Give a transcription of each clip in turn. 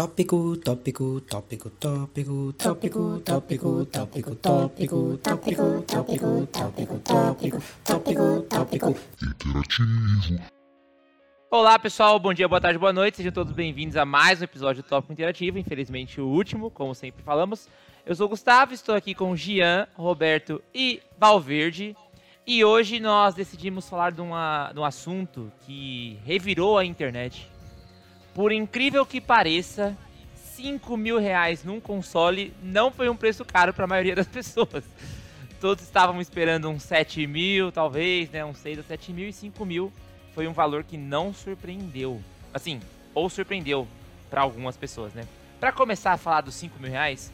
Tópico, tópico, tópico, tópico, tópico, tópico, tópico, tópico, tópico, tópico, tópico, tópico, tópico, tópico. Interativo. Olá pessoal, bom dia, boa tarde, boa noite, sejam todos bem-vindos a mais um episódio do Tópico Interativo, infelizmente o último, como sempre falamos. Eu sou o Gustavo, estou aqui com Gian, Roberto e Valverde. E hoje nós decidimos falar de, uma, de um assunto que revirou a internet. Por incrível que pareça, 5 mil reais num console não foi um preço caro para a maioria das pessoas. Todos estavam esperando uns 7 mil, talvez, né? Uns 6 a 7 mil e 5 mil foi um valor que não surpreendeu. Assim, ou surpreendeu para algumas pessoas, né? Para começar a falar dos 5 mil reais,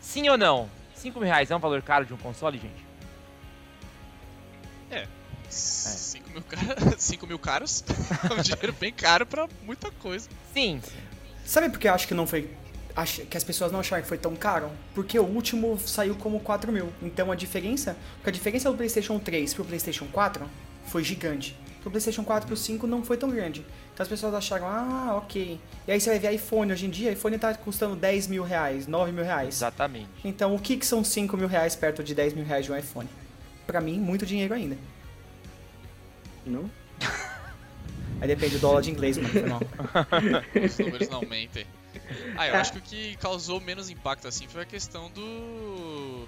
sim ou não? 5 mil reais é um valor caro de um console, gente? É. 5 mil, car... 5 mil caros é um dinheiro bem caro pra muita coisa. Sim. Sabe por que eu acho que não foi. Acho que as pessoas não acharam que foi tão caro? Porque o último saiu como 4 mil. Então a diferença. Porque a diferença do PlayStation 3 pro PlayStation 4 foi gigante. Pro PlayStation 4 pro 5 não foi tão grande. Então as pessoas acharam, ah, ok. E aí você vai ver iPhone hoje em dia, iPhone tá custando 10 mil reais, 9 mil reais. Exatamente. Então o que, que são 5 mil reais perto de 10 mil reais de um iPhone? Pra mim, muito dinheiro ainda. Não? Aí depende do dólar de inglês, mano. Foi mal. Os números não aumentem. Ah, eu acho que o que causou menos impacto assim foi a questão do.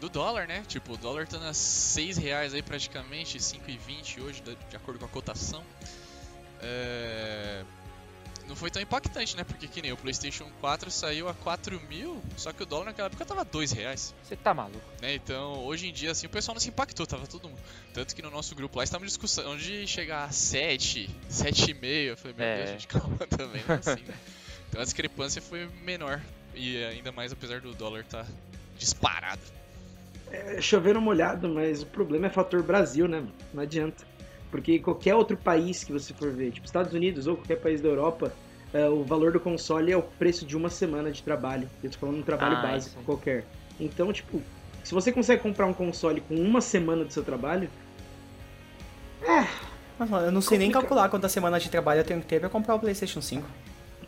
do dólar, né? Tipo, o dólar tá nas 6 reais aí praticamente, 5,20 hoje, de de acordo com a cotação. É... Não foi tão impactante, né? Porque que nem o PlayStation 4 saiu a 4 mil, só que o dólar naquela época tava 2 reais. Você tá maluco? né? Então, hoje em dia, assim, o pessoal não se impactou, tava todo mundo. Tanto que no nosso grupo lá estávamos discussão de chegar a 7, 7,5. Eu falei, meu É. Deus, gente, calma também, não é assim, né? Então a discrepância foi menor. E ainda mais apesar do dólar estar disparado. É chover molhado, mas o problema é fator Brasil, né? Não adianta. Porque qualquer outro país que você for ver, tipo Estados Unidos ou qualquer país da Europa, é, o valor do console é o preço de uma semana de trabalho. Eu tô falando de um trabalho Ah, básico isso. qualquer. Então, tipo, se você consegue comprar um console com uma semana do seu trabalho, Mas, mano, eu não sei nem Complicado. calcular quantas semanas de trabalho eu tenho que ter pra comprar o PlayStation 5.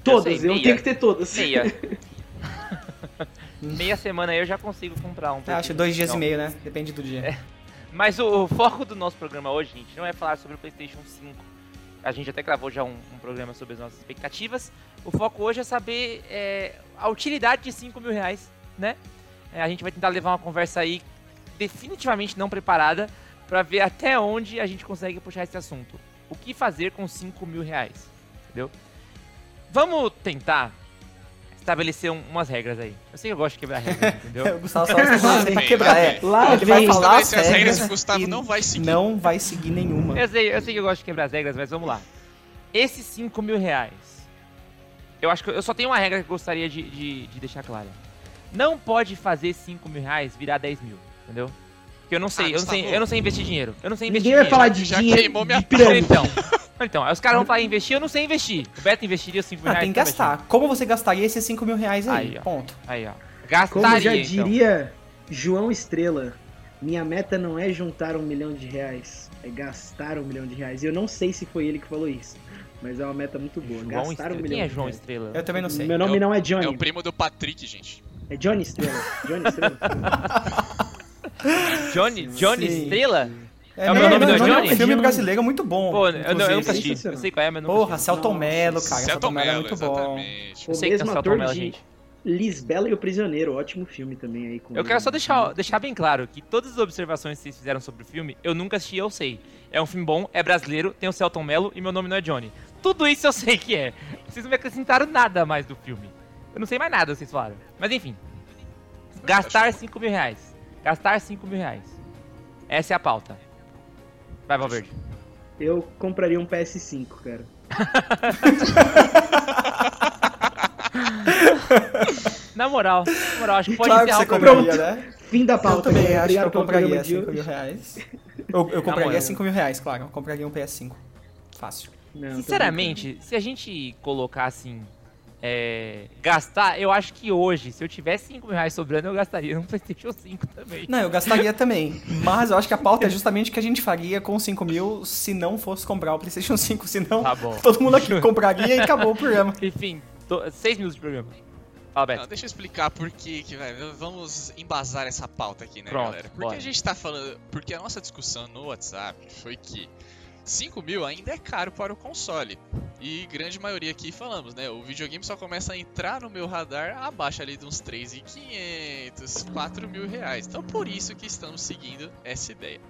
todas, sei, eu meia. tenho que ter todas. Meia. Meia semana aí eu já consigo comprar um. Eu acho dois dias Não. e meio, né? Depende do dia. Mas o, o foco do nosso programa hoje, gente, não é falar sobre o PlayStation 5. A gente até gravou já um, um programa sobre as nossas expectativas. O foco hoje é saber é, a utilidade de 5 mil reais, né? É, a gente vai tentar levar uma conversa aí definitivamente não preparada para ver até onde a gente consegue puxar esse assunto. O que fazer com 5 mil reais, entendeu? Vamos tentar estabelecer um- umas regras aí. Eu sei que eu gosto de quebrar regras, entendeu? O Gustavo só vai vem, quebrar. É. Lá Ele vai vem. falar as regras regras que o Gustavo não vai seguir. Não vai seguir nenhuma. Eu sei, eu sei que eu gosto de quebrar as regras, mas vamos lá. Esses 5 mil reais. Eu acho que eu só tenho uma regra que eu gostaria de, de, de deixar clara. Não pode fazer 5 mil reais virar 10 mil, entendeu? Porque eu não sei, Ah, eu não sei, eu não sei investir dinheiro. Eu não sei investir Ninguém vai dinheiro. falar de Já dinheiro queimou minha de pirâmide. Então, então, aí os caras vão falar investir, eu não sei investir. O Beto investiria 5 mil Ah, reais. tem que gastar. Como você gastaria esses 5 mil reais aí? Aí, ó. Ponto. investir. Aí, ó. Gastaria, Como já então. diria João Estrela, minha meta não é juntar um milhão de reais, é gastar um milhão de reais. E eu não sei se foi ele que falou isso, mas é uma meta muito boa. João gastar Estrela. um milhão Quem é de João reais. Estrela? Eu também não sei. Meu nome É o- não é É Johnny, o primo do Patrick, gente. é Johnny Estrela. Johnny Estrela. Johnny, Johnny Sim. Estrela? É, É o meu nome não, do é um Johnny? filme brasileiro muito bom. Pô, eu, não- eu nunca assisti. Eu sei qual é, mas eu nunca Porra, assisti. Celton Mello, cara. Celton Celton Mello é muito bom. exatamente. Eu O sei que o Celton Mello, de gente. Lisbela e o Prisioneiro, ótimo filme também aí. Com Eu quero só deixar, deixar bem claro que todas as observações que vocês fizeram sobre o filme, eu nunca assisti, eu sei. É um filme bom, é brasileiro, tem o Celton Mello e meu nome não é Johnny. Tudo isso eu sei que é. Vocês não me acrescentaram nada mais do filme. Eu não sei mais nada, vocês falaram. Mas enfim. Gastar 5 mil reais. Gastar 5 mil reais. Essa é a pauta. Vai, Valverde. Eu compraria um PS5, cara. Na moral, na moral, acho que pode Claro que você compraria, né? Fim da Eu pauta. também galera. acho que eu compraria programa de 5 hoje. mil reais. Eu, eu compraria moral. 5 mil reais, claro. Eu compraria um PS5. Fácil. Não, Sinceramente, se a gente colocar assim, é, gastar, eu acho que hoje, se eu tivesse 5 mil reais sobrando, eu gastaria no PlayStation 5 também. Não, eu gastaria também. Mas eu acho que a pauta é justamente o que a gente faria com 5 mil se não fosse comprar o PlayStation 5. Senão, Tá bom. todo mundo aqui compraria e acabou o programa. Enfim, do- seis minutos de programa. Fala, Beto. Não, deixa eu explicar por que, que vai. Vamos embasar essa pauta aqui, né, Pronto, galera? Porque bora. a gente tá falando. Porque a nossa discussão no WhatsApp foi que 5 mil ainda é caro para o console. E grande maioria aqui falamos, né? O videogame só começa a entrar no meu radar abaixo ali de uns 3.500, 4 mil reais. Então por isso que estamos seguindo essa ideia.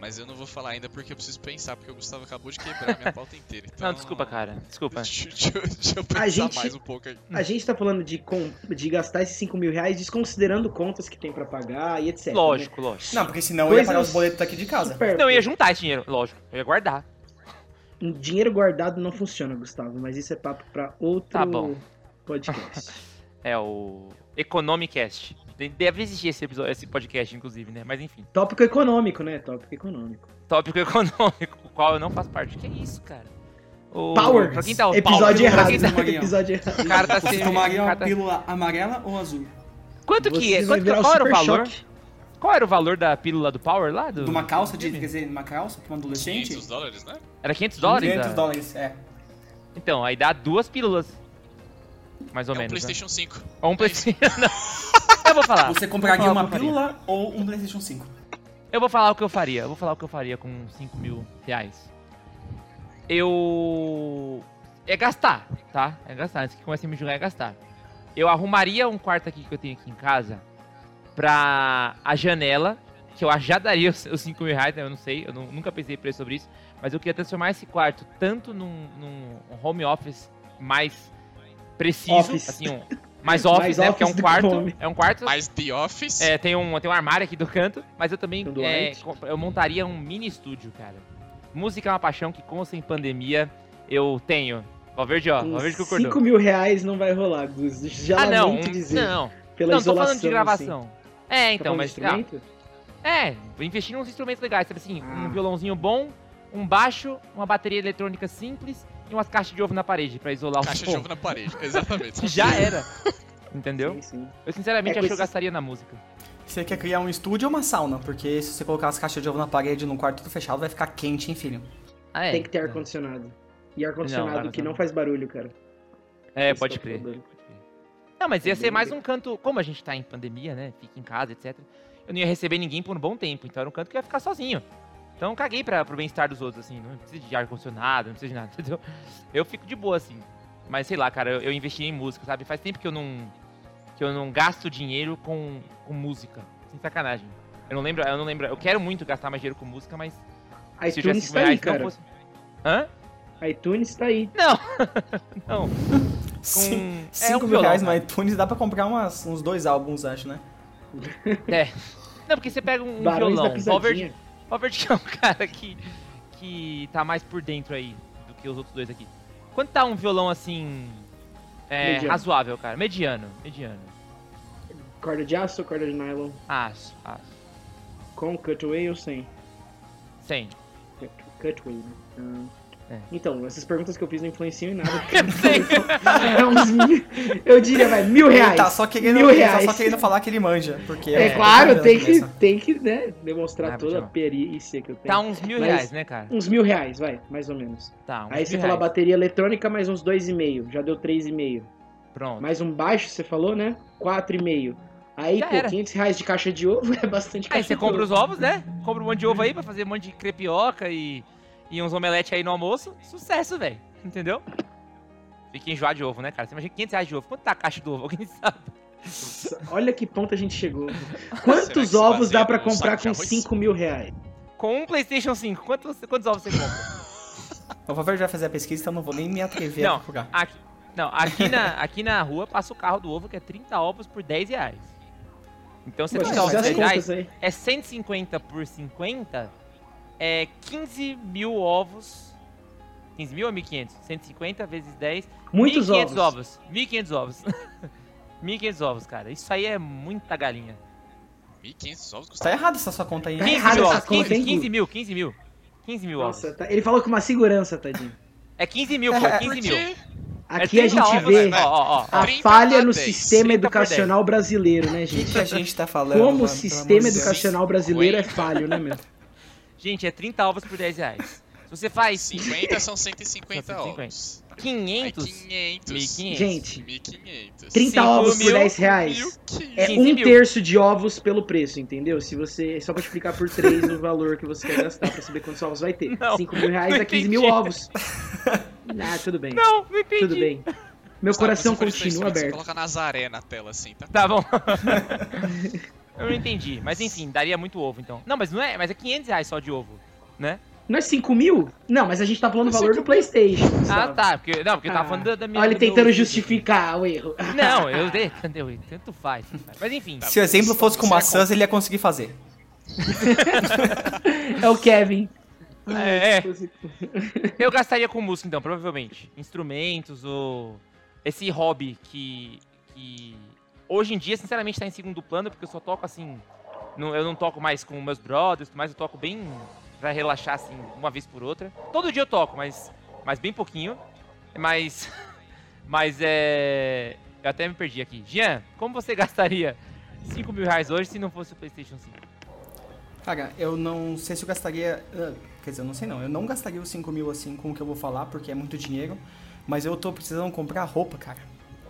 Mas eu não vou falar ainda porque eu preciso pensar, porque o Gustavo acabou de quebrar minha pauta inteira. Então... Não, desculpa, cara. Desculpa. Deixa, deixa eu- deixa eu pensar A gente- mais um pouco aí. A gente tá falando de, com- de gastar esses 5 mil reais desconsiderando contas que tem pra pagar e etc. né? Lógico, lógico. Não, porque senão eu ia pagar Coisas os boletos daqui de casa. supérfluas. Não, eu ia juntar esse dinheiro, lógico. Eu ia guardar. Um Dinheiro guardado não funciona, Gustavo, mas isso é papo pra outro Tá bom. podcast. É o Economicast. De- Deve existir esse, episódio, esse podcast, inclusive, né? Mas enfim. Tópico econômico, né? Tópico econômico. Tópico econômico, o qual eu não faço parte. Que isso, cara? O... Powers! Pra quem tá Episódio Powers, pra errado. quem tá-. Episódio errado. O cara tá Você se- tomaria o uma tá- pílula amarela ou azul? Quanto que é? Quanto, qual era o valor? Choque. Qual era o valor da pílula do Power lá? Do... De uma calça, de, quer dizer, uma calça pra um adolescente? 500 dólares, né? Era 500 dólares? 500 a- dólares, é. Então, aí dá duas pílulas. Mais ou É um menos. né? PlayStation 5. Ou um É. PlayStation. Não. Eu vou falar. Você compraria uma pílula ou um PlayStation 5? Eu vou falar o que eu faria. Eu vou falar o que eu faria com 5 mil reais. Eu. É gastar, tá? É gastar. Antes que comece a me julgar, é gastar. Eu arrumaria um quarto aqui que eu tenho aqui em casa pra a janela, que eu já daria os os 5 mil reais, né? Eu não sei, eu nu- nunca pensei preço sobre isso. Mas eu queria transformar esse quarto tanto num, num home office mais preciso, Office. assim, um, mais office, Mais né? Porque é um quarto. home. É um quarto Mais The Office. é, tem um, tem um armário aqui do canto, mas eu também é, eu montaria um mini estúdio, cara. Música é uma paixão que com sem pandemia eu tenho. Valverde, ó, Valverde que concordou. 5 mil reais não vai rolar, Gus. Já Ah, não, um- dizer. não, Pela não, tô falando de gravação. É, Assim. então, Tá mas... ah, é, vou investir nos instrumentos legais, sabe assim, Ah. um violãozinho bom, um baixo, uma bateria eletrônica simples e umas caixas de ovo na parede pra isolar o Caixa de ovo na parede. Exatamente. Já era. Entendeu? Sim, sim. Eu sinceramente É, acho que eu esses- gastaria na música. Você quer criar um estúdio ou uma sauna? Porque se você colocar as caixas de ovo na parede num quarto tudo fechado, vai ficar quente, hein, filho? Ah, é. Tem que ter ar-condicionado. E ar-condicionado que não faz barulho, cara. É, pode é o crer. problema. pode crer. Não, mas ia É ser mais um canto. Como a gente tá em pandemia, né? Fica em casa, etc. Eu não ia receber ninguém por um bom tempo. Então era um canto que eu ia ficar sozinho. Então eu caguei pra, pro bem-estar dos outros, assim. Não precisa de ar-condicionado, não precisa de nada, entendeu? Eu fico de boa, assim. Mas sei lá, cara, eu, eu investi em música, sabe? Faz tempo que eu não. que eu não gasto dinheiro com, com música. Sem sacanagem. Eu não lembro, eu não lembro. Eu quero muito gastar mais dinheiro com música, mas se eu tivesse iTunes 5 tá aí, cara. fosse. Hã? iTunes tá aí. Não! não. Cin- é 5 um mil reais no cara. iTunes dá pra comprar umas, uns dois álbuns, acho, né? É. Não, porque você pega um Barões violão. Valverde, Pisadinha. Valverde é um cara que, que tá mais por dentro aí do que os outros dois aqui. Quanto tá um violão assim. É, razoável, cara? Mediano. Mediano. Corda de aço ou corda de nylon? Aço, aço. Com cutaway ou sem? 100. Cut- Cutaway, né? Ah. É. Então, essas perguntas que eu fiz não influenciam em nada. é uns mil, eu diria, vai, mil reais. Ele tá só querendo, Mil ele tá reais. só querendo falar que ele manja. Porque É, tô claro, tem que, tem que né, demonstrar Ah, toda a perícia que eu tenho. Tá uns mil Mas- reais, né, cara? Uns mil reais, vai, mais ou menos. Tá, uns Aí você mil falou a reais. bateria eletrônica, mais uns dois e meio. Já deu três e meio. Pronto. Mais um baixo, você falou, né? Quatro e meio. Aí, Já pô, era. 500 reais de caixa de ovo é bastante caixa Aí você compra ovo. os ovos, né? Compra um monte de ovo aí pra fazer um monte de crepioca e, e uns omelete aí no almoço. Sucesso, velho. Entendeu? Fica enjoado de ovo, né, cara? Você imagina 500 reais de ovo. Quanto tá a caixa do ovo? Alguém sabe? Olha que ponto a gente chegou. Quantos ovos dá pra comprar com arroz? 5 mil reais? Com um PlayStation 5, quantos, quantos ovos você compra? O Valverde vai fazer a pesquisa, então eu não vou nem me atrever Não. a procurar. Aqui, não, aqui na, aqui na rua passa o carro do ovo que é 30 ovos por 10 reais. Então você tem ovos fizer por as 10 reais, aí. é 150 por 50, é 15 mil ovos. 15 mil ou 1.500? 150 vezes 10. Muitos 1.500 ovos. ovos. 1.500 ovos. 1.500 ovos, cara. Isso aí é muita galinha. 1.500 ovos Tá custa. errado essa sua conta aí. Tá hein? 15 errado mil essa ovos. conta, 15, hein, 15 Gu? mil, 15 mil. 15 mil ovos. Nossa, tá- ele falou com uma segurança, tadinho. É 15 mil, pô. 15 mil. Porque Aqui é a 30 gente ovos, vê Ó, ó, ó. a 30 falha no 10, sistema 30 por educacional brasileiro, né, O que gente? a gente tá falando? Como mano? o sistema educacional brasileiro é falho, né, meu? Gente, é 30 ovos por 10 reais. Se você faz 50 são 150 São 150. ovos. 500? 500. 1.500. Gente, 1.500. 30 Cinco ovos por mil, 10 reais. 1.500. É 15 um mil. terço de ovos pelo preço, entendeu? Se você. Só pra multiplicar por 3 o valor que você quer gastar pra saber quantos ovos vai ter. Não, 5 mil reais é 15 mil ovos. Ah, tudo bem. Não, não entendi. Tudo bem. Meu Gustavo, coração continua específico, Você aberto. coloca Nazaré na tela assim, tá? Tá bom. Eu não entendi. Mas enfim, daria muito ovo então. Não, mas não é. Mas é 500 reais só de ovo, né? Não é 5 mil? Não, mas a gente tá falando do é valor 5 do PlayStation. Ah, tá. Porque, não, porque eu tava Ah, falando da, da minha. Olha ele do meu- tentando justificar o erro. Não, eu dei. Entendeu? Tanto faz. tanto faz. Mas enfim. Se o exemplo fosse com é maçãs, ele ia conseguir fazer. É o Kevin. É, é. Eu gastaria com música, então, provavelmente. Instrumentos ou. Esse hobby que. que hoje em dia, sinceramente, tá em segundo plano, porque eu só toco assim. não- eu não toco mais com meus brothers, mas eu toco bem pra relaxar, assim, uma vez por outra. Todo dia eu toco, mas, mas bem pouquinho. Mas. Mas é. Eu até me perdi aqui. Jean, como você gastaria 5 mil reais hoje se não fosse o PlayStation 5? Cara, eu não sei se eu gastaria. ah, Quer dizer, eu não sei não. Eu não gastaria os 5 mil assim com o que eu vou falar, porque é muito dinheiro. Mas eu tô precisando comprar roupa, cara.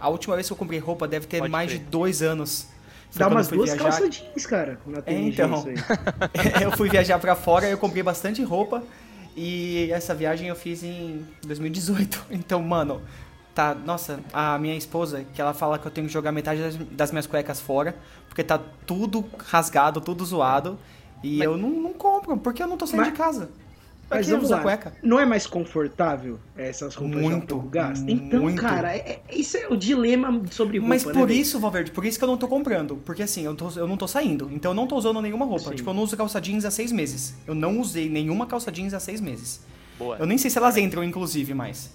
A última vez que eu comprei roupa deve ter Pode mais crer. de dois anos. Foi Dá umas duas viajar. calças jeans, cara. TNG, então. eu fui viajar pra fora, eu comprei bastante roupa. E essa viagem eu fiz em 2018. Então, mano, tá. Nossa, a minha esposa, que ela fala que eu tenho que jogar metade das, das minhas cuecas fora, porque tá tudo rasgado, tudo zoado. E Mas- eu não, não compro, porque eu não tô saindo Mas- de casa. Mas que vamos usar lá. cueca? Não é mais confortável essas roupas já um Muito, pouco gastas? Então, muito. cara, é- é- isso é o dilema sobre roupa, Mas né, por velho? isso, Valverde, por isso que eu não tô comprando. Porque assim, eu, tô- eu não tô saindo. Então eu não tô usando nenhuma roupa. Sim. Tipo, eu não uso calça jeans há seis meses. Eu não usei nenhuma calça jeans há seis meses. Boa. Eu nem sei se elas entram, inclusive, mais.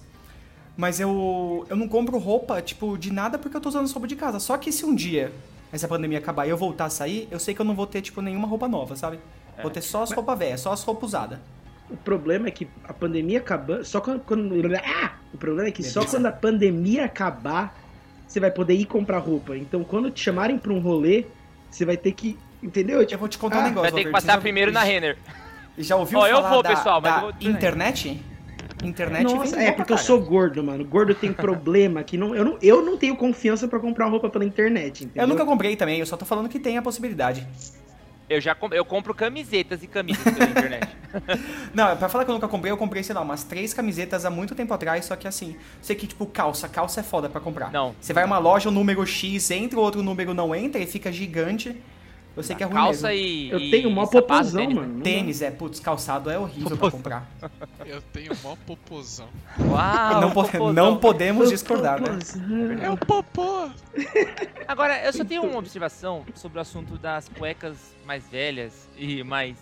Mas eu, eu não compro roupa, tipo, de nada porque eu tô usando roupa de casa. Só que se um dia essa pandemia acabar e eu voltar a sair, eu sei que eu não vou ter, tipo, nenhuma roupa nova, sabe? Vou ter só as roupas velhas, só as roupas usadas. O problema é que a pandemia acabando. Só quando. quando- ah! O problema é que só quando a pandemia acabar, você vai poder ir comprar roupa. Então, quando te chamarem pra um rolê, você vai ter que. Entendeu? Eu vou te contar Ah, um negócio, Vai ter que passar já- primeiro na Renner. Já ouviu Ó, eu falar vou, da, pessoal, mas da eu vou- internet? Internet Nossa, é porque eu cara. sou gordo, mano. Gordo tem problema que não, eu, não, eu não tenho confiança pra comprar roupa pela internet, entendeu? Eu nunca comprei também, eu só tô falando que tem a possibilidade. Eu já com- eu compro camisetas e camisas pela internet. Não, pra falar que eu nunca comprei, eu comprei, sei lá, umas três camisetas há muito tempo atrás, só que assim, sei que, tipo, calça, calça é foda pra comprar. Não. Você vai uma loja, o número X entra, o outro número não entra, e fica gigante. Eu sei que é ruim Calça mesmo. e. Eu tenho mó popozão, tênis, né? mano. Tênis, é, putz, calçado é horrível pra comprar. Eu tenho mó popozão. Uau, não, po- popozão. não podemos discordar, né? Popozão. É o popô! Agora, eu só tenho uma observação sobre o assunto das cuecas mais velhas e mais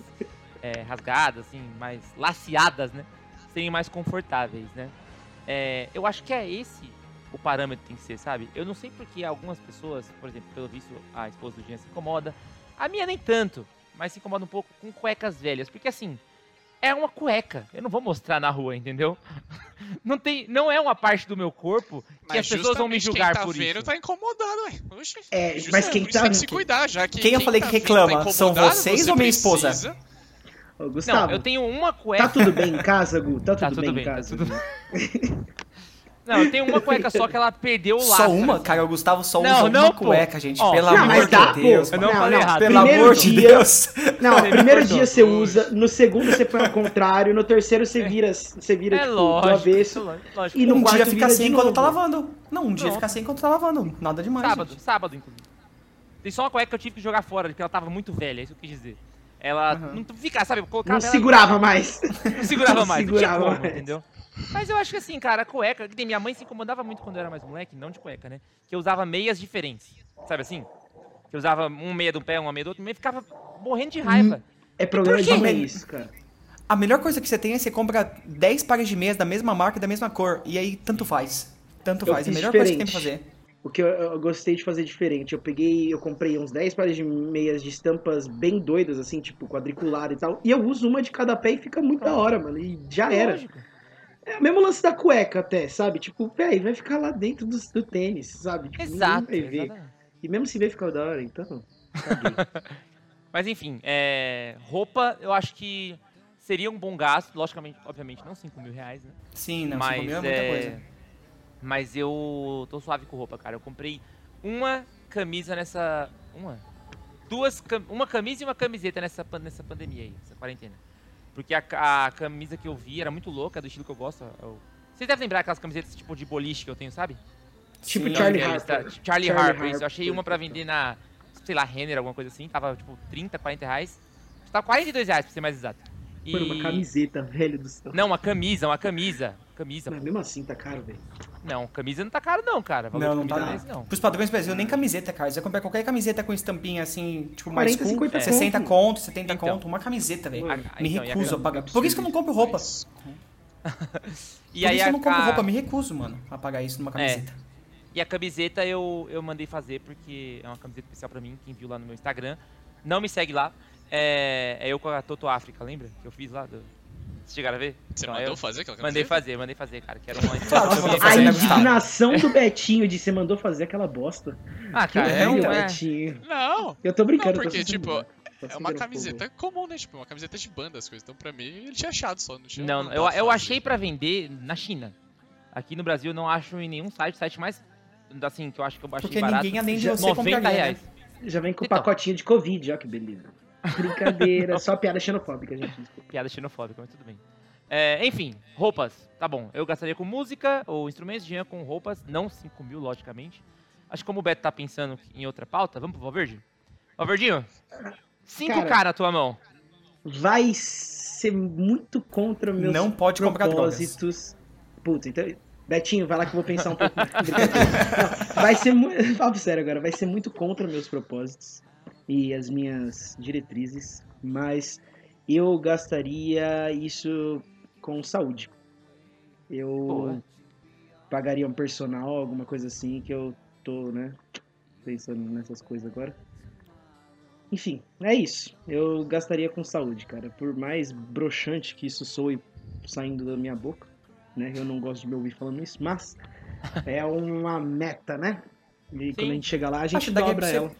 é, rasgadas, assim, mais laceadas, né? Serem mais confortáveis, né? É, eu acho que é esse o parâmetro que tem que ser, sabe? Eu não sei porque algumas pessoas, por exemplo, pelo visto a esposa do Jean se incomoda, a minha nem tanto, mas se incomoda um pouco com cuecas velhas, porque assim, é uma cueca, eu não vou mostrar na rua, entendeu? Não, tem, não é uma parte do meu corpo que Mas as pessoas vão me julgar quem tá por vendo isso. tá incomodado, ué. Oxe, É, mas quem tá- tem que se cuidar, já que Quem eu falei que tá vendo reclama? tá São vocês você ou minha esposa? Ô, Gustavo, Não, eu tenho uma cueca. tá tudo bem em casa, Gu? Tá tudo, Tá tudo bem, bem, em tá casa? tudo Não, tenho uma cueca só que ela perdeu o laço. Só uma? Cara, o Gustavo só Não, usa não, uma pô. cueca, gente. Ó, pelo não, amor mas de dá, pô. Deus. Eu mano. não, falei errado. Pelo Primeiro amor de dia- Deus. Não, primeiro dia você usa, no segundo você põe ao contrário, no terceiro você vira, você vira É tipo, lógico. do avesso. lógico, lógico. E no um quarto dia fica assim de enquanto tá lavando. Não, um dia fica assim enquanto tá lavando. Nada demais. Sábado, gente. sábado, inclusive. Tem só uma cueca que eu tive que jogar fora, porque ela tava muito velha, é isso que eu quis dizer. Ela Aham. não fica, sabe, colocava Não ela- segurava mais. não segurava não mais, não segurava mais. entendeu? Mas eu acho que assim, cara, a cueca, que minha mãe se incomodava muito quando eu era mais moleque, não de cueca, né? Que eu usava meias diferentes, sabe assim? Que eu usava um meia de um pé, uma meia do outro, e ficava morrendo de raiva. É problema de isso, cara. A melhor coisa que você tem é você compra 10 pares de meias da mesma marca e da mesma cor. E aí, tanto faz. Tanto Eu faz. É a melhor coisa que tem pra diferente. fazer. O que eu, eu gostei de fazer diferente, eu peguei, eu comprei uns 10 pares de meias de estampas bem doidas, assim, tipo quadricular e tal. E eu uso uma de cada pé e fica muito da hora, mano. E já era. Lógico. É o mesmo lance da cueca até, sabe? Tipo, véi, vai ficar lá dentro do, do tênis, sabe? Tipo, Exato, vai ver. exatamente. E mesmo se ver ficar da hora, então. Mas enfim, é, roupa eu acho que seria um bom gasto, logicamente, obviamente não 5 mil reais, né? Sim, não. Mas Mas, é muita é, coisa. Mas eu tô suave com roupa, cara. Eu comprei uma camisa nessa. Uma? Duas. cam- Uma camisa e uma camiseta nessa, pan- nessa pandemia aí, nessa quarentena. Porque a, a camisa que eu vi era muito louca, do estilo que eu gosto. eu- Vocês devem lembrar aquelas camisetas tipo de boliche que eu tenho, sabe? Tipo Sim. Charlie Aqueles, tá? Harper. Charlie, Charlie Harper, isso. Eu achei Harper. uma pra vender na, sei lá, Renner, alguma coisa assim. Tava tipo 30, 40 reais. Tava 42 reais, pra ser mais exato. E... Mano, uma camiseta, velho do céu. Não, uma camisa, uma camisa. Camisa. Mas mesmo assim tá caro, velho. Não, camisa não tá caro não, cara. Valor Não, não tá camisa não. é esse, não. Pros padrões do Brasil, nem camiseta, cara. Você vai comprar qualquer camiseta com estampinha assim, tipo, mais 40, cool, 50 60 conto. conto, 70 Então. conto, uma camiseta, velho. Ah, Me então, a recuso a pagar. Por isso que eu não compro roupa. Mas- E Por aí isso que eu a, não compro ca- roupa, me recuso, mano, a pagar isso numa camiseta. E a camiseta eu, eu mandei fazer porque é uma camiseta especial pra mim, quem viu lá no meu Instagram. Não me segue lá. É, é eu com a Toto África, lembra? Que eu fiz lá. Do... Vocês chegaram a ver? Você Então, mandou eu fazer aquela Mandei fazer, mandei fazer, cara. Que era uma A né, indignação do Betinho de você mandou fazer aquela bosta. Ah, Que cara, é um. É... Betinho. Não, Eu tô brincando, Não, tô porque, tipo, é uma camiseta comum, né? Tipo, uma camiseta de banda, as coisas. Então, pra mim, ele tinha achado só. Não, tinha Não, eu, eu fazer. achei pra vender na China. Aqui no Brasil eu não acho em nenhum site. O site mais. Assim, que eu acho que eu achei Porque barato. ninguém além de Já- você 90 compraria, né? reais. Já vem com Então. pacotinho de Covid, ó que beleza. Brincadeira, só piada xenofóbica, gente. desculpa. Piada xenofóbica, mas tudo bem. É, enfim, roupas. Tá bom. Eu gastaria com música ou instrumentos, Jean com roupas. Não 5 mil, logicamente. Acho que como o Beto tá pensando em outra pauta, vamos pro Valverde? Valverdinho, 5k Cara. na tua mão. Vai ser muito contra meus Não pode propósitos. Puta, então. Betinho, vai lá que eu vou pensar um pouco. Não, vai ser muito. Fala sério agora, vai ser muito contra meus propósitos e as minhas diretrizes, mas eu gastaria isso com saúde. Eu Boa. pagaria um personal, alguma coisa assim, que eu tô, né, pensando nessas coisas agora. Enfim, é isso. Eu gastaria com saúde, cara. Por mais broxante que isso soe saindo da minha boca, né? Eu não gosto de me ouvir falando isso, mas é uma meta, né? E quando a gente chegar lá, a gente Acho dobra ela.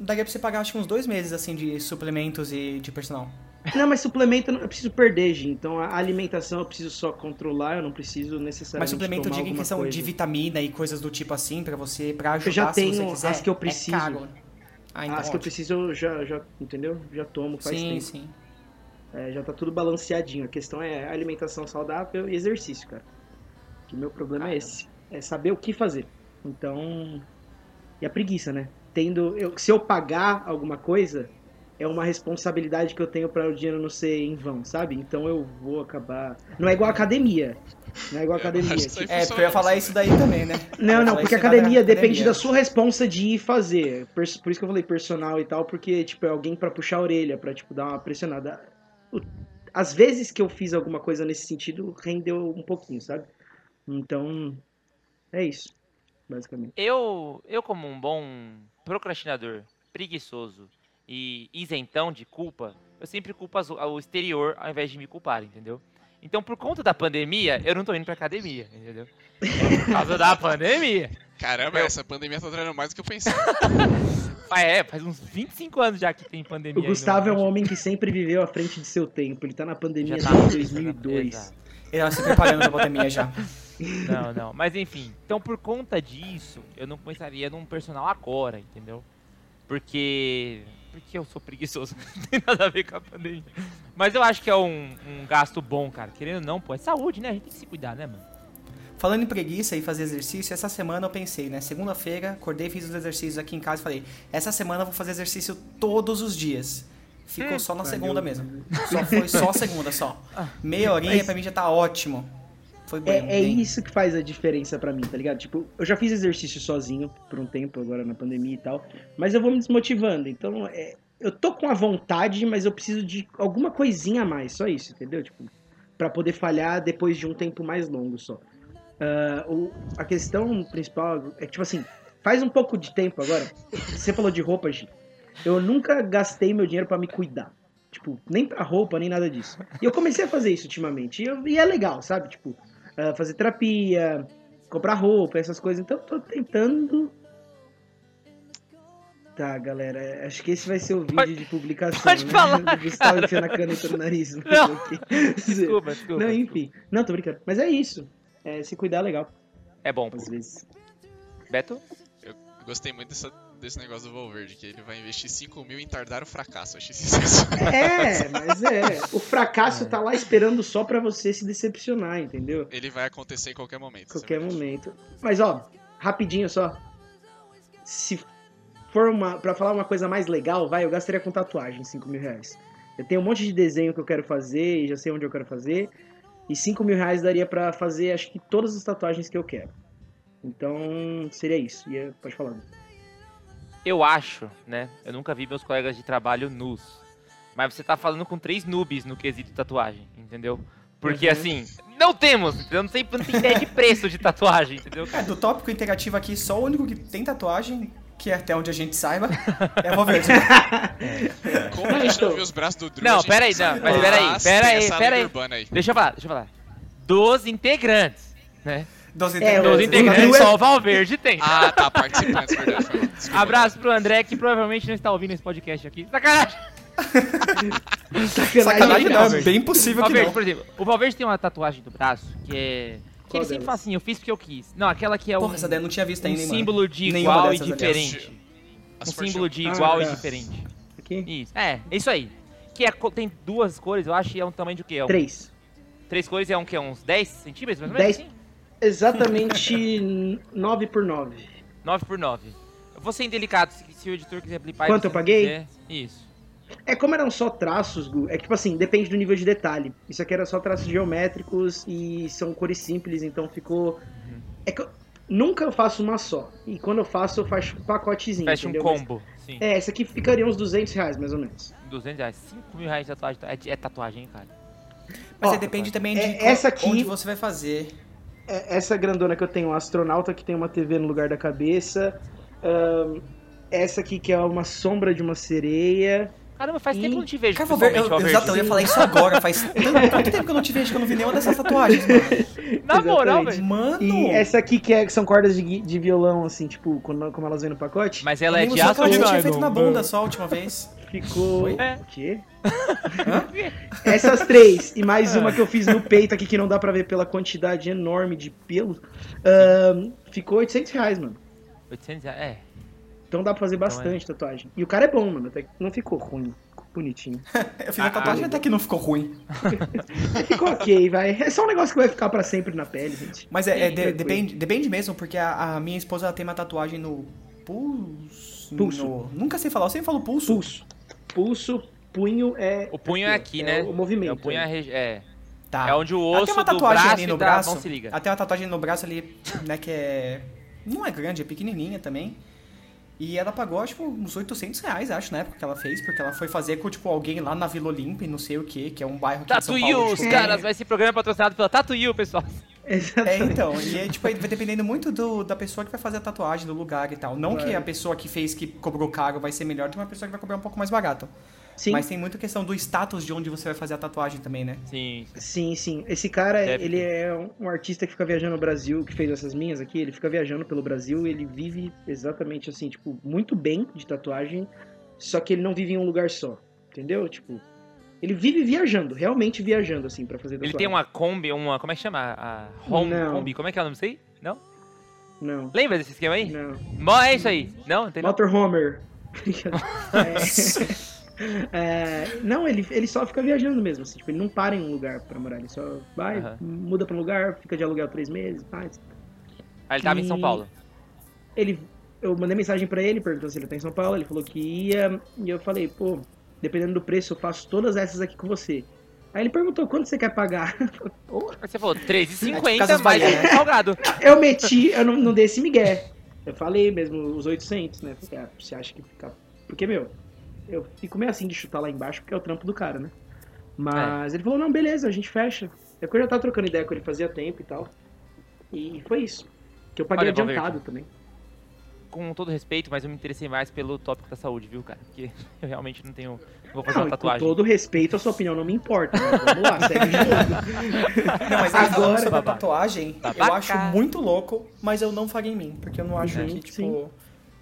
Daria pra você pagar acho que uns dois meses assim de suplementos e de personal. Não, mas suplemento eu preciso perder, Gi. Então a alimentação eu preciso só controlar, eu não preciso necessariamente. Mas suplemento eu digo em questão coisa. de vitamina e coisas do tipo assim, pra você, pra ajudar Eu já se você tenho quiser. as que eu É preciso. caro. Ah, então As que eu ótimo. preciso, eu já, já, entendeu? Já tomo faz Sim, tempo. sim. É, já tá tudo balanceadinho. A questão é alimentação saudável e exercício, cara. Que meu problema é esse. É saber o que fazer. Então. E a preguiça, né? Tendo. Eu, se eu pagar alguma coisa, é uma responsabilidade que eu tenho para o dinheiro não ser em vão, sabe? Então eu vou acabar. Não é igual a academia. Não é igual não academia. É, porque eu ia falar isso daí também, né? Não, não, porque academia depende academia. da sua responsa de ir fazer. Pers- Por isso que eu falei personal e tal, porque, tipo, é alguém pra puxar a orelha, pra, tipo, dar uma pressionada. Às vezes que eu fiz alguma coisa nesse sentido, rendeu um pouquinho, sabe? Então, é isso, basicamente. Eu, eu como um bom procrastinador, preguiçoso e isentão de culpa, eu sempre culpo o exterior ao invés de me culpar, entendeu? Então, por conta da pandemia, eu não tô indo pra academia, entendeu? É por causa da pandemia. Caramba, Eu- essa pandemia tá traindo mais do que eu pensava. Ah, é, faz uns 25 anos já que tem pandemia. O Gustavo é um homem que sempre viveu à frente de seu tempo. Ele tá na pandemia Já tá- desde 2002. Exato. Ele tava se preparando pra pandemia já. Não, não. Mas enfim, então por conta disso, eu não pensaria num personal agora, entendeu? Porque. Porque eu sou preguiçoso. Não tem nada a ver com a pandemia. Mas eu acho que é um, um gasto bom, cara. Querendo ou não, pô, é saúde, né? A gente tem que se cuidar, né, mano? Falando em preguiça e fazer exercício, essa semana eu pensei, né? Segunda-feira, acordei, fiz os exercícios aqui em casa e falei, essa semana eu vou fazer exercício todos os dias. Ficou só na segunda mesmo. Só foi só segunda, só. Meia horinha Mas- pra mim já tá ótimo. Foi bem. É, é bem. isso que faz a diferença pra mim, tá ligado? Tipo, eu já fiz exercício sozinho por um tempo agora na pandemia e tal, mas eu vou me desmotivando. Então, é, eu tô com a vontade, mas eu preciso de alguma coisinha a mais, só isso, entendeu? Tipo, para poder falhar depois de um tempo mais longo só. Ah, o- a questão principal é que, tipo assim, faz um pouco de tempo agora. Você falou de roupa, Gi. Eu nunca gastei meu dinheiro pra me cuidar. Tipo, nem pra roupa, nem nada disso. E eu comecei a fazer isso ultimamente. E, eu- e é legal, sabe? Tipo, ah, fazer terapia, comprar roupa, essas coisas. Então, eu tô tentando. Tá, galera. Acho que esse vai ser o vídeo Pode- de publicação. pode né? falar, Gustavo enfiando a caneta no nariz. mas Não. Desculpa, desculpa. Não, enfim. Não, tô brincando. Mas é isso. É, se cuidar é legal. É bom, pô. às vezes. Beto? Eu gostei muito dessa- desse negócio do Valverde, que ele vai investir 5 mil em tardar o fracasso. Achei sensacional. É, mas é. O fracasso tá lá esperando só pra você se decepcionar, entendeu? Ele vai acontecer em qualquer momento. é Qualquer momento. Mas ó, rapidinho só. Se for uma. Pra falar uma coisa mais legal, vai, eu gastaria com tatuagem 5 mil reais. Eu tenho um monte de desenho que eu quero fazer e já sei onde eu quero fazer. E 5 mil reais daria pra fazer, acho que todas as tatuagens que eu quero. Então, seria isso. E é- pode falar. Eu acho, né? Eu nunca vi meus colegas de trabalho nus. Mas você tá falando com três noobs no quesito tatuagem, entendeu? Porque Uhum. assim, não temos, entendeu? Não tem, não tem ideia de preço de tatuagem, entendeu? É, do tópico interativo aqui, só o único que tem tatuagem, que é até onde a gente saiba, é o. Como a gente não viu os braços do Drew, Não, a gente pera aí, sabe. não, mas pera aí, Mas pera. Deixa eu falar, deixa eu falar. Dos integrantes, né? Dos É, integrantes. Dos o integrantes, Drew é- só o Valverde tem. Ah, tá, participantes, verdade. Abraço pro André, que provavelmente não está ouvindo esse podcast aqui. Sacanagem! Sacanagem não, é bem possível que Valverde, não. por exemplo, o Valverde tem uma tatuagem do braço que é. Que Qual ele sempre fala assim, eu fiz porque eu quis. Não, aquela que é Porra, um, essa daí eu não tinha visto um ainda, mano. símbolo de Nenhuma igual e diferente. As Um símbolo de Ah, igual e tá. diferente. Aqui? Isso. É, é isso aí. Que é, tem duas cores, eu acho, e é um tamanho de o quê? É um, Três. Três cores é um que é uns 10 centímetros, mais ou menos Dez- assim? Exatamente 9 por 9. 9 por 9. Eu vou ser indelicado, se, se o editor quiser blipar... Quanto eu paguei? quiser- Isso. É como eram só traços, Gu, é que tipo assim, depende do nível de detalhe. Isso aqui era só traços geométricos e são cores simples, então ficou. Uhum. É que eu... nunca eu faço uma só. E quando eu faço, eu faço um pacotezinho. Fecha um entendeu? Mas- combo, sim. É, essa aqui ficaria uns 200 reais, mais ou menos. 200 reais. 5 mil reais de tatuagem. É, é tatuagem, hein, cara. Mas Ó, depende também de é- qual- essa aqui- onde você vai fazer. É, Essa grandona que eu tenho, um astronauta que tem uma TV no lugar da cabeça. ahn, essa aqui que é uma sombra de uma sereia. Caramba, faz Ih, tempo que eu não te vejo Cara, eu, pessoalmente, exato, eu ia falar isso agora. Faz tanto, quanto tempo que eu não te vejo que eu não vi nenhuma dessas tatuagens, mano. Na moral, velho. Mano! E essa aqui que, é, que são cordas de, de violão, assim, tipo, quando, como elas vêm no pacote. Mas eu ela é de aço ou já de tinha feito na bunda só a última vez. Ficou. É. O quê? Essas três, e mais uma que eu fiz no peito aqui, que não dá pra ver pela quantidade enorme de pelo. ahn, ficou 800 reais, mano. 800 reais? É. Então dá pra fazer bastante tatuagem. E o cara é bom, mano. Até que não ficou ruim. Ficou bonitinho. Eu fiz a tatuagem Ah, até que não ficou ruim. Ficou ok, vai. É só um negócio que vai ficar pra sempre na pele, gente. Mas é, é, de- Tranquilo. depende, depende mesmo, porque a, a minha esposa ela tem uma tatuagem no pulso. Pulso. no- nunca sei falar, eu sempre falo pulso. Pulso. Pulso, punho é. O punho é aqui, né? o movimento. É, o punho é, a regi- é. Tá. é onde o osso tem uma do tatuagem braço ali e no da braço. mão se liga. Ela tem uma tatuagem no braço ali, né, que é. Não é grande, é pequenininha também. E ela pagou, tipo, uns 800 reais, acho, na época que ela fez, porque ela foi fazer com, tipo, alguém lá na Vila Olímpia, não sei o que, que é um bairro Tatuyu, Paulo. os tipo, caras, vai ser programa patrocinado pela Tatuyu, pessoal. É, Exatamente. então, e é, tipo, vai dependendo muito do, da pessoa que vai fazer a tatuagem, do lugar e tal. Não que Vai. a pessoa que fez, que cobrou caro, vai ser melhor do que uma pessoa que vai cobrar um pouco mais barato. Sim, Mas tem muita questão do status de onde você vai fazer a tatuagem também, né? Sim. sim, sim. Esse cara, Deve ele é um- um artista que fica viajando no Brasil, que fez essas minhas aqui. Ele fica viajando pelo Brasil, ele vive exatamente assim, tipo, muito bem de tatuagem, só que ele não vive em um lugar só. Entendeu? Tipo, ele vive viajando, realmente viajando, assim, pra fazer. Ele tem uma Kombi, uma. Como é que chama? A Home Não. Kombi. Como é que é o nome disso aí? Não? Não, Lembra desse esquema aí? não. Mo- É isso aí. Não? Entendeu? Motorhomer. É, é, não, ele, ele só fica viajando mesmo, assim, tipo, ele não para em um lugar pra morar, ele só vai, muda pra um lugar, fica de aluguel três meses, faz. Ah, ele tava em São Paulo. Ele, eu mandei mensagem pra ele, perguntou se ele tá em São Paulo, ele falou que ia, e eu falei, pô, dependendo do preço, eu faço todas essas aqui com você. Aí ele perguntou, quanto você quer pagar? Você falou É, 3,50 tipo Casas mais Bahia, um né? salgado. eu meti, eu não, não dei esse migué. Eu falei mesmo, os 800, né? Falei, ah, você acha que fica... Porque, meu, eu fico meio assim de chutar lá embaixo, porque é o trampo do cara, né? Mas ele falou, não, beleza, a gente fecha. É porque eu já tava trocando ideia com ele fazia tempo e tal. E foi isso. Que eu paguei Olha, adiantado também. Com todo respeito, mas eu me interessei mais pelo tópico da saúde, viu, cara? Porque eu realmente não tenho. não Vou fazer Não, uma e com tatuagem. todo respeito, a sua opinião não me importa. né? Vamos lá, segue de novo. Não, mas Agora- sobre a tatuagem, eu Babaca. acho muito louco, mas eu não faria em mim, porque eu não acho Uhum, que, tipo... sim.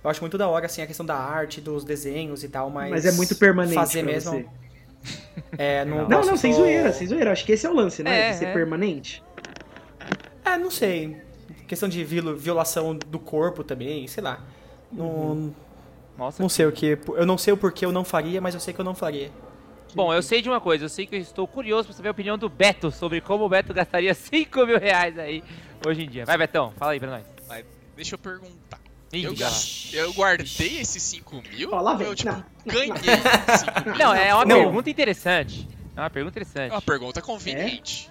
Eu acho muito da hora, assim, a questão da arte, dos desenhos e tal, mas... Mas é muito permanente Fazer pra mesmo... você. É, não, Não, Não, sem zoeira, sem zoeira. Acho que esse é o lance, né? É, de ser é. permanente. É, não sei. Questão de viol- violação do corpo também, sei lá. Não, Nossa. não sei o que. Eu não sei o porquê eu não faria, mas eu sei que eu não faria. Bom, eu sei de uma coisa, eu sei que eu estou curioso pra saber a opinião do Beto sobre como o Beto gastaria 5 mil reais aí hoje em dia. Vai, Betão, fala aí pra nós. Mas deixa eu perguntar. Eu, eu guardei esses 5 mil? Ou vem. eu, tipo, Não. ganhei 5 mil? Não, é uma Não. pergunta interessante. É uma pergunta É interessante. uma pergunta conveniente.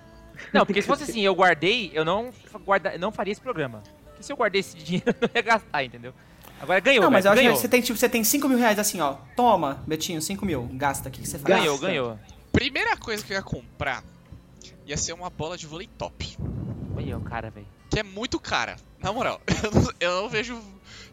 Não, porque se fosse assim, eu guardei, eu não, guarda, não faria esse programa. Porque se eu guardei esse dinheiro, eu não ia gastar, entendeu? Agora ganhou, não, mas eu acho ganhou. que você tem, tipo, você tem 5 mil reais assim, ó. Toma, Betinho, 5 mil. Gasta, o que, que você faz? Gasta. Ganhou, ganhou. Primeira coisa que eu ia comprar ia ser uma bola de vôlei top. Olha o cara, velho. Que é muito cara. Na moral, eu não, eu não vejo.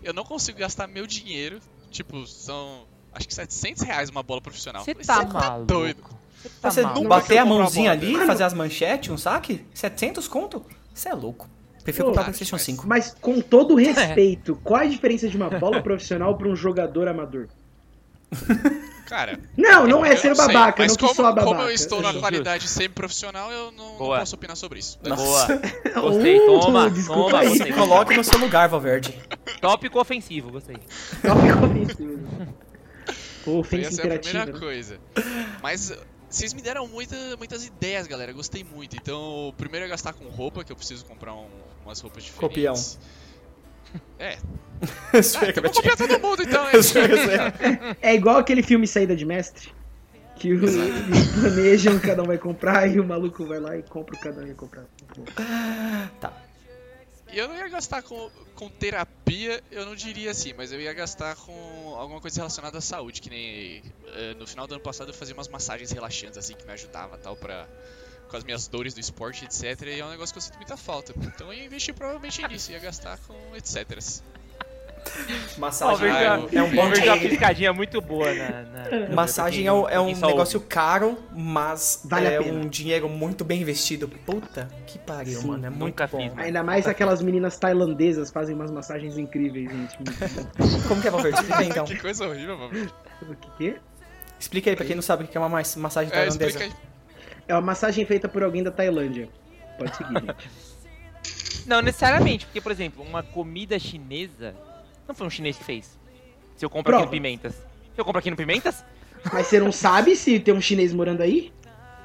Eu não consigo gastar meu dinheiro. Tipo, são. Acho que 700 reais uma bola profissional. Você tá "Cê maluco. doido. Você tá Você nunca bater que a mãozinha ali, fazer as manchetes, um saque? 700 conto? Você é louco. Prefiro comprar PlayStation mas- 5. Mas com todo respeito, qual a diferença de uma bola profissional pra um jogador amador? Cara, Não, não é eu ser sei, babaca, mas não como, quis soar babaca. como eu estou na qualidade semi-profissional, eu não, Boa. posso opinar sobre isso. Boa. Gostei, toma, desculpa toma, gostei. Coloque no seu lugar, Valverde. Tópico ofensivo, gostei. Tópico ofensivo. Pô, Essa ofensa é a primeira coisa. Mas vocês me deram muita, muitas ideias, galera. Gostei muito. Então, primeiro é gastar com roupa, que eu preciso comprar um- umas roupas Copião. diferentes. É. Isso Ah, é, então vou copiar todo mundo, então. É. É igual aquele filme Saída de Mestre. Que o- eles planejam, cada um vai comprar, e o maluco vai lá e compra o que cada um vai comprar. E eu não ia gastar com, com terapia, eu não diria assim, mas eu ia gastar com alguma coisa relacionada à saúde, que nem eh, no final do ano passado eu fazia umas massagens relaxantes assim que me ajudava tal para com as minhas dores do esporte, etc. E é um negócio que eu sinto muita falta. Então eu ia investir provavelmente nisso, ia gastar com etc. Massagem é, Valverde, é um bom Valverde uma dinheiro. piscadinha muito boa na. na- Massagem é, um- é um só negócio caro, mas Vale é um dinheiro muito bem investido. Puta que pariu, Sim, mano. É muito nunca bom. fiz. Ainda mais aquelas meninas tailandesas fazem umas massagens incríveis, gente. Como que é, Valverde? Explica aí, então. que coisa horrível, mano. O que que é? Explica aí pra quem não sabe o que é uma mas- massagem É, tailandesa. É uma massagem feita por alguém da Tailândia. Pode seguir, gente. Não necessariamente, porque, por exemplo, uma comida chinesa. Não foi um chinês que fez. Se eu compro aqui Prova. no Pimentas. Se eu compro aqui no Pimentas? Mas você não sabe se tem um chinês morando aí?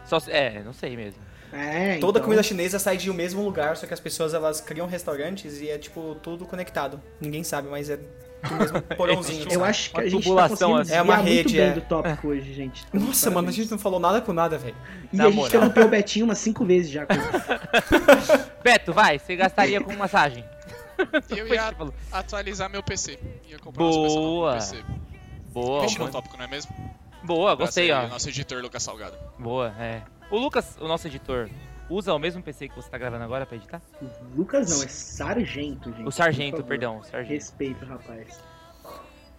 Só se- É, não sei mesmo. É, Toda então- comida chinesa sai de um mesmo lugar, só que as pessoas elas criam restaurantes e é tipo tudo conectado. Ninguém sabe, mas é do mesmo porãozinho. Eu sabe? acho que Uma a gente tá conseguindo assim. É uma desviar muito rede, bem é. do tópico hoje, gente. Nossa, mano, a gente não falou nada com nada, velho. E Na a gente interrompeu o Betinho umas cinco vezes já. Beto, vai, você gastaria com massagem. Eu ia atualizar meu PC. Ia comprar Boa. PC. Boa, no mano. tópico, não é mesmo? boa, gostei, ó. Nosso editor Lucas Salgado. Boa, é. O Lucas, o nosso editor, usa o mesmo PC que você tá gravando agora pra editar? Lucas não, é sargento, gente. O sargento, por favor. perdão, o sargento. Respeito, rapaz.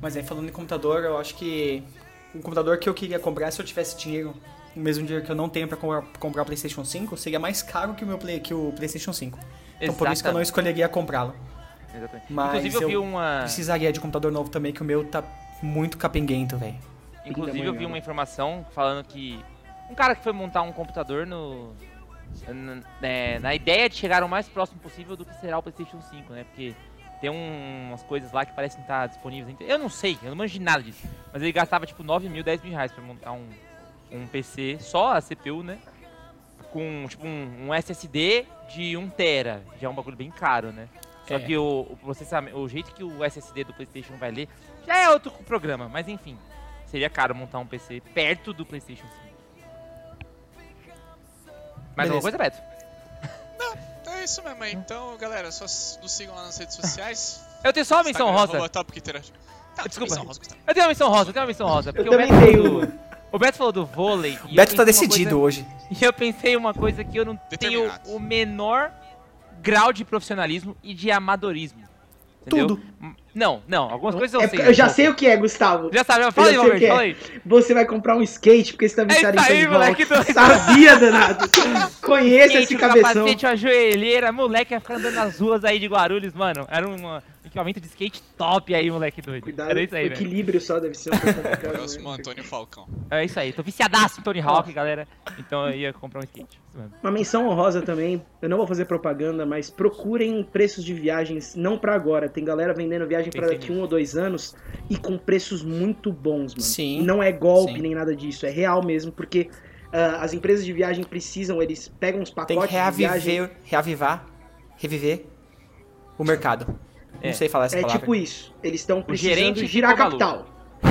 Mas aí falando em computador, eu acho que um computador que eu queria comprar se eu tivesse dinheiro, o mesmo dinheiro que eu não tenho pra comprar, comprar o PlayStation 5, seria mais caro que o meu play, que o PlayStation 5. Então por isso que eu não escolheria comprá-lo. exatamente. Mas Inclusive eu vi uma. Precisaria de um computador novo também, que o meu tá muito capenguento, velho. Inclusive eu vi uma né? informação falando que um cara que foi montar um computador no na, é, na ideia de chegar o mais próximo possível do que será o PlayStation 5, né? Porque tem um- umas coisas lá que parecem estar disponíveis. Eu não sei, eu não manjo de nada disso. Mas ele gastava tipo 9 mil, 10 mil reais pra montar um, um PC, só a CPU, né? Com tipo um, um SSD de 1 tera, já é um bagulho bem caro, né? Só É. que o, o processamento, o jeito que o SSD do PlayStation vai ler já é outro programa, mas enfim. Seria caro montar um PC perto do PlayStation 5. Mais alguma Beleza. coisa, Beto? É isso mesmo aí. Então, galera, só nos sigam lá nas redes sociais. Eu tenho só uma menção rosa. Tá, Desculpa. rosa. Eu tenho uma menção rosa, eu tenho uma menção rosa. Porque Eu o também Beto, tenho falou uma. do, o Beto falou do vôlei. e eu Beto tá decidido coisa- hoje. E eu pensei uma coisa que eu não tenho o menor grau de profissionalismo e de amadorismo. Entendeu? Tudo. Não, não. Algumas coisas eu É sei. eu já sei o que é, Gustavo. Já sabe, fala aí, que é. fala aí. Você vai comprar um skate porque você tá viciado isso em aí, moleque doido. Sabia, danado. Conheço Skate, esse um cabeção. capacete, uma joelheira, moleque ia ficar andando nas ruas aí de Guarulhos, mano. Era uma... equipamento de skate top aí, moleque doido. Cuidado, Era isso o aí, né? equilíbrio só deve ser um complicado. Próximo né? Antônio Falcão. É isso aí. Tô viciadaço em Tony Hawk, galera. Então eu ia comprar um skate. Uma menção honrosa também, eu não vou fazer propaganda, mas procurem preços de viagens, não pra agora. Tem galera vendendo viagem pra Pensei daqui um ou dois anos e com preços muito bons, mano. Sim, E não é golpe sim. nem nada disso, é real mesmo, porque ah, as empresas de viagem precisam, eles pegam uns Tem pacotes que de viagem. reaviver, reavivar, reviver o mercado. É. Não sei falar essa É palavra. tipo isso. Eles estão precisando girar capital.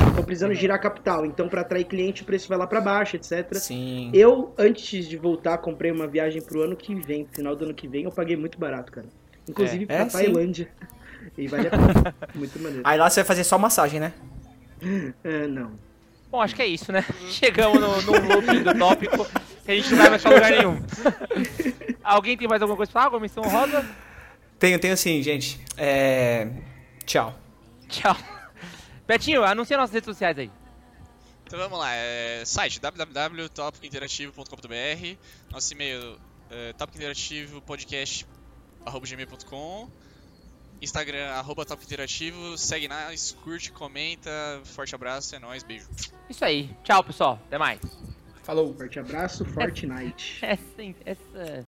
Estão precisando girar capital. Então, pra atrair cliente, o preço vai lá pra baixo, etc. Sim. Eu, antes de voltar, comprei uma viagem pro ano que vem. Final do ano que vem, eu paguei muito barato, cara. Inclusive É. pra É, sim. Tailândia. E vale a pena. muito maneiro. Aí lá você vai fazer só massagem, né? É, não. Bom, acho que é isso, né? Chegamos no, no looping do tópico. Que a gente não vai mais pra lugar nenhum. Alguém tem mais alguma coisa pra falar? Alguma menção rosa? Tenho, tenho sim, gente. É... Tchau. Tchau. Betinho, anuncia nossas redes sociais aí. Então vamos lá, é, site www.topinterativo.com.br Nosso e-mail é topinterativo.podcast.gmail.com Instagram, arroba Top Interativo, segue nós, curte, comenta, forte abraço, é nóis, beijo. Isso aí. Tchau, pessoal. Até mais. Falou. Forte abraço, Fortnite. Essa, essa